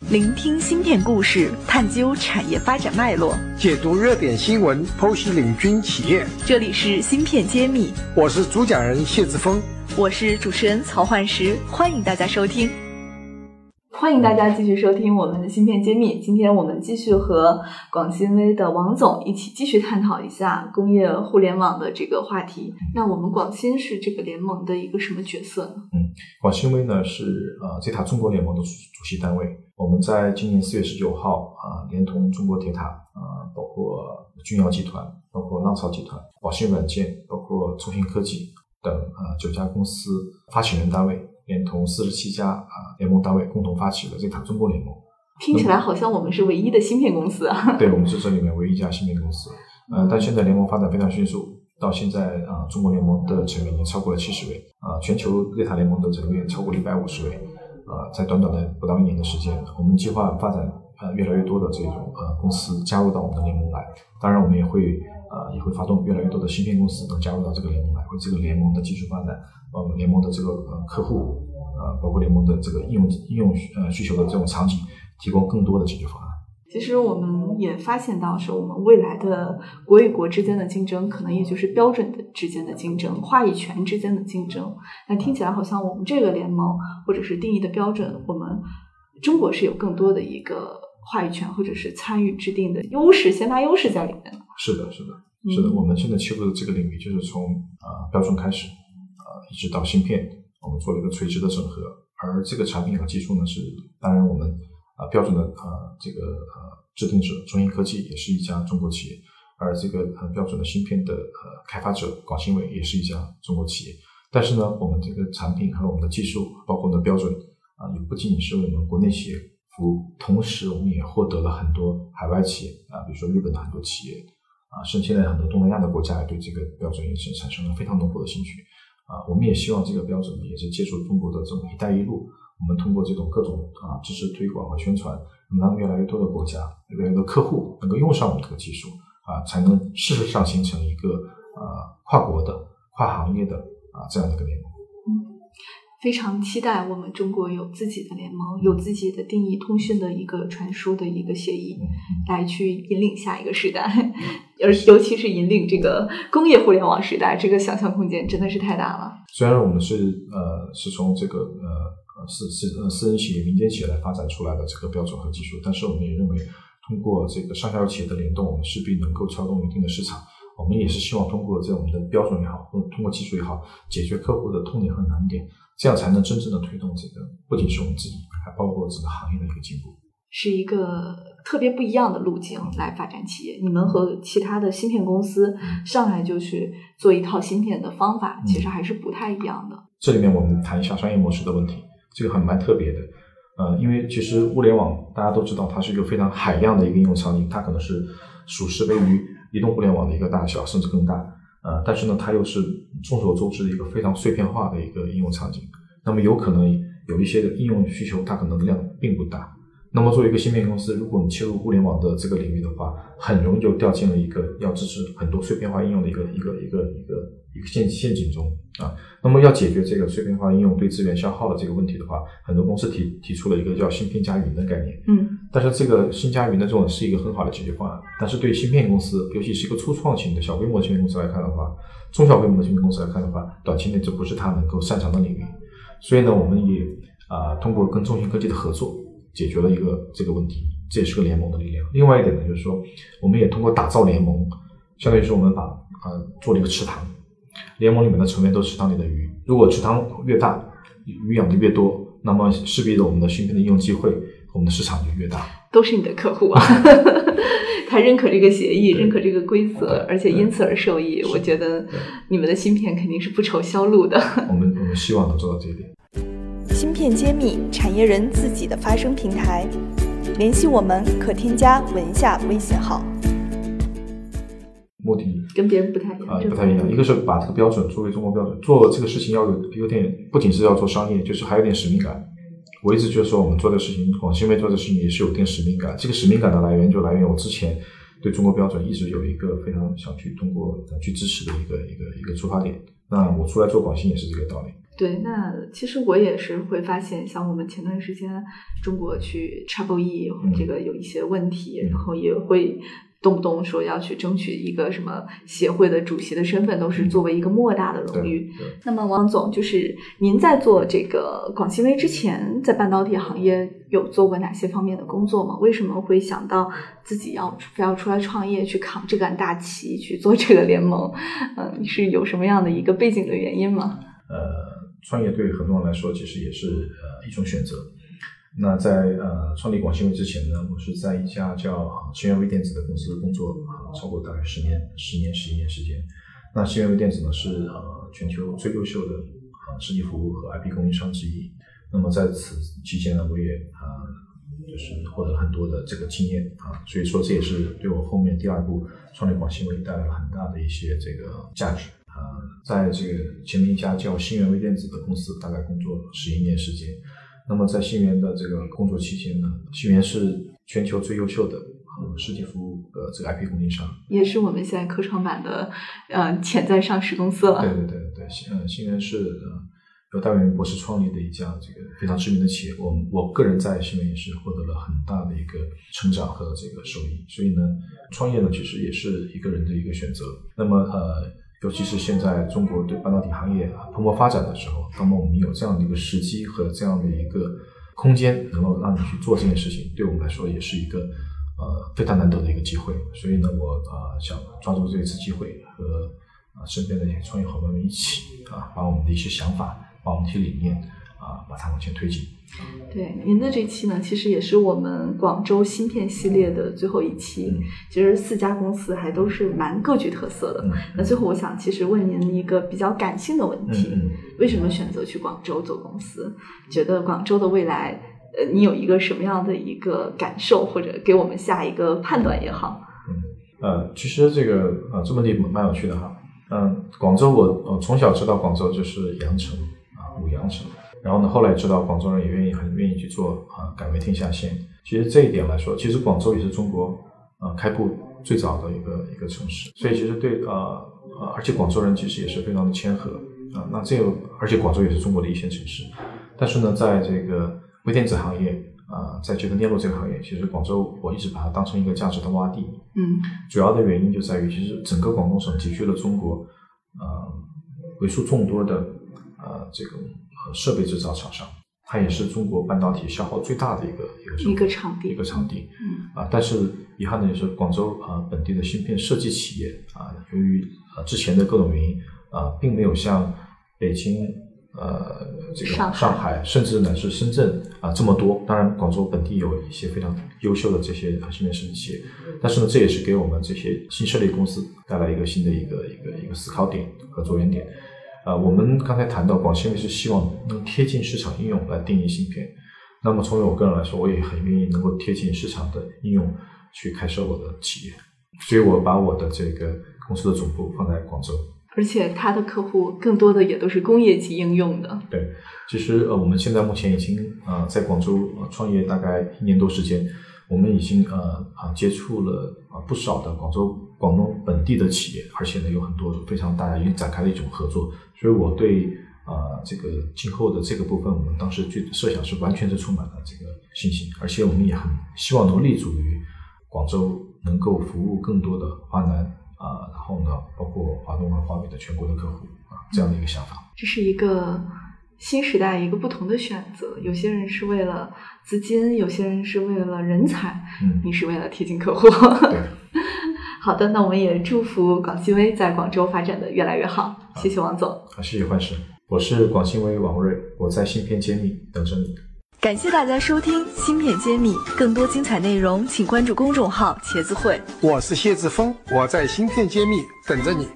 聆听芯片故事，探究产业发展脉络，解读热点新闻，剖析领军企业。这里是芯片揭秘，我是主讲人谢志峰，我是主持人曹焕石，欢迎大家收听。欢迎大家继续收听我们的芯片揭秘。今天我们继续和广新微的王总一起继续探讨一下工业互联网的这个话题。那我们广新是这个联盟的一个什么角色呢？嗯，广新微呢是呃 Zeta 中国联盟的主主席单位。我们在今年四月十九号啊，连同中国铁塔啊，包括君瑶集团、包括浪潮集团、宝信软件、包括中芯科技等啊九家公司发起人单位。连同四十七家啊联盟单位共同发起了这塔中国联盟，听起来好像我们是唯一的芯片公司啊。对，我们是这里面唯一一家芯片公司。呃，但现在联盟发展非常迅速，到现在啊，中国联盟的成员已经超过了七十位啊，全球瑞塔联盟的成员超过了一百五十位啊，在短短的不到一年的时间，我们计划发展呃越来越多的这种呃公司加入到我们的联盟来。当然，我们也会啊也会发动越来越多的芯片公司能加入到这个联盟来，为这个联盟的技术发展。呃，联盟的这个呃客户，呃，包括联盟的这个应用应用呃需求的这种场景，提供更多的解决方案。其实我们也发现到，是我们未来的国与国之间的竞争，可能也就是标准的之间的竞争，话语权之间的竞争。那听起来好像我们这个联盟或者是定义的标准，我们中国是有更多的一个话语权或者是参与制定的优势，先发优势在里面的。是的，是的，是的。我们现在切入的这个领域，就是从啊标准开始。一直到芯片，我们做了一个垂直的整合，而这个产品和技术呢，是当然我们啊标准的呃这个呃制定者中芯科技也是一家中国企业，而这个很标准的芯片的呃开发者广芯微也是一家中国企业。但是呢，我们这个产品和我们的技术，包括我们的标准啊，也不仅仅是为我们国内企业服务，同时我们也获得了很多海外企业啊，比如说日本的很多企业啊，甚至现在很多东南亚的国家也对这个标准也是产生了非常浓厚的兴趣。啊，我们也希望这个标准也是借助中国的这种“一带一路”，我们通过这种各种啊知识推广和宣传，能让越来越多的国家、越来越多客户能够用上我们这个技术啊，才能事实上形成一个啊跨国的、跨行业的啊这样的一个联盟。非常期待我们中国有自己的联盟，有自己的定义通讯的一个传输的一个协议，来去引领下一个时代，而尤其是引领这个工业互联网时代，这个想象空间真的是太大了。虽然我们是呃是从这个呃私私私人企业、民间企业来发展出来的这个标准和技术，但是我们也认为，通过这个上下游企业的联动，我们势必能够撬动一定的市场。我们也是希望通过在我们的标准也好，或通过技术也好，解决客户的痛点和难点。这样才能真正的推动这个，不仅是我们自己，还包括整个行业的一个进步，是一个特别不一样的路径来发展企业。你们和其他的芯片公司上来就去做一套芯片的方法，其实还是不太一样的。这里面我们谈一下商业模式的问题，这个很蛮特别的。呃，因为其实物联网大家都知道，它是一个非常海量的一个应用场景，它可能是属实位于移动互联网的一个大小，甚至更大。呃，但是呢，它又是众所周知的一个非常碎片化的一个应用场景。那么有可能有一些的应用需求，它可能量并不大。那么作为一个芯片公司，如果你切入互联网的这个领域的话，很容易就掉进了一个要支持很多碎片化应用的一个一个一个一个一个陷陷阱中啊。那么要解决这个碎片化应用对资源消耗的这个问题的话，很多公司提提出了一个叫芯片加云的概念。嗯。但是这个芯加云的这种是一个很好的解决方案，但是对芯片公司，尤其是一个初创型的小规模芯片公司来看的话，中小规模的芯片公司来看的话，短期内这不是它能够擅长的领域。所以呢，我们也啊通过跟中芯科技的合作，解决了一个这个问题，这也是个联盟的力量。另外一点呢，就是说，我们也通过打造联盟，相当于是我们把呃做了一个池塘，联盟里面的成员都是池塘里的鱼。如果池塘越大，鱼养的越多，那么势必的我们的芯片的应用机会，我们的市场就越大。都是你的客户啊，他认可这个协议，认可这个规则，而且因此而受益。我觉得你们的芯片肯定是不愁销路的。我们我们希望能做到这一点。芯片揭秘，产业人自己的发声平台。联系我们可添加文下微信号。目的跟别人不太一样啊，不太一样。一个是把这个标准作为中国标准，做这个事情要有有点，不仅是要做商业，就是还有点使命感。我一直就是说，我们做的事情，广新妹做的事情也是有点使命感。这个使命感的来源就来源于我之前对中国标准一直有一个非常想去通过去支持的一个一个一个出发点。那我出来做广信也是这个道理。对，那其实我也是会发现，像我们前段时间中国去 Trouble E 这个有一些问题，然后也会。动不动说要去争取一个什么协会的主席的身份，都是作为一个莫大的荣誉。那么，王总，就是您在做这个广信微之前，在半导体行业有做过哪些方面的工作吗？为什么会想到自己要非要出来创业，去扛这杆大旗，去做这个联盟？嗯，是有什么样的一个背景的原因吗？呃，创业对很多人来说，其实也是呃一种选择。那在呃创立广信微之前呢，我是在一家叫新源微电子的公司工作啊，超过大概十年、十年、十一年时间。那新源微电子呢是呃全球最优秀的啊设计服务和 IP 供应商之一。那么在此期间呢，我也啊就是获得了很多的这个经验啊，所以说这也是对我后面第二步创立广信微带来了很大的一些这个价值啊。在这个前面一家叫新源微电子的公司，大概工作十一年时间。那么在新源的这个工作期间呢，新源是全球最优秀的呃实体服务的这个 IP 供应商，也是我们现在科创板的呃潜在上市公司了。对对对对，信呃新源是呃由戴维博士创立的一家这个非常知名的企业。我我个人在新源也是获得了很大的一个成长和这个收益。所以呢，创业呢其实也是一个人的一个选择。那么呃。尤其是现在中国对半导体行业蓬勃发展的时候，那么我们有这样的一个时机和这样的一个空间，能够让你去做这件事情，对我们来说也是一个呃非常难得的一个机会。所以呢，我呃想抓住这一次机会，和啊身边的一些创业伙伴们一起啊，把我们的一些想法，把我们的一些理念啊，把它往前推进。对您的这期呢，其实也是我们广州芯片系列的最后一期。其实四家公司还都是蛮各具特色的。那最后我想，其实问您一个比较感性的问题：为什么选择去广州做公司？觉得广州的未来，呃，你有一个什么样的一个感受，或者给我们下一个判断也好？嗯，呃，其实这个呃，这问题蛮有趣的哈。嗯，广州我我从小知道广州就是羊城啊，五羊城。然后呢，后来知道广州人也愿意很愿意去做啊，改为天下先。其实这一点来说，其实广州也是中国啊开埠最早的一个一个城市。所以其实对呃呃，而且广州人其实也是非常的谦和啊。那这个而且广州也是中国的一线城市。但是呢，在这个微电子行业啊，在这个链路这个行业，其实广州我一直把它当成一个价值的洼地。嗯。主要的原因就在于，其实整个广东省集聚了中国啊为数众多的啊这个。设备制造厂商，它也是中国半导体消耗最大的一个一个一个场地一个场地。嗯啊，但是遗憾的就是广州啊本地的芯片设计企业啊，由于啊之前的各种原因啊，并没有像北京呃这个上海，甚至乃至深圳啊这么多。当然，广州本地有一些非常优秀的这些芯片设计企业，但是呢，这也是给我们这些新设立公司带来一个新的一个一个一个思考点和着眼点。啊，我们刚才谈到广信微是希望能贴近市场应用来定义芯片。那么从我个人来说，我也很愿意能够贴近市场的应用去开设我的企业。所以我把我的这个公司的总部放在广州，而且他的客户更多的也都是工业级应用的。对，其实呃，我们现在目前已经啊在广州创业大概一年多时间，我们已经呃啊接触了啊不少的广州。广东本地的企业，而且呢有很多非常大，已经展开了一种合作，所以我对啊这个今后的这个部分，我们当时就设想是完全是充满了这个信心，而且我们也很希望能立足于广州，能够服务更多的华南啊，然后呢包括华东和华北的全国的客户啊这样的一个想法。这是一个新时代一个不同的选择，有些人是为了资金，有些人是为了人才，嗯，你是为了贴近客户。好的，那我们也祝福广信威在广州发展的越来越好。谢谢王总，好，谢谢我是广信威王瑞，我在芯片揭秘等着你。感谢大家收听芯片揭秘，更多精彩内容请关注公众号茄子会。我是谢志峰，我在芯片揭秘等着你。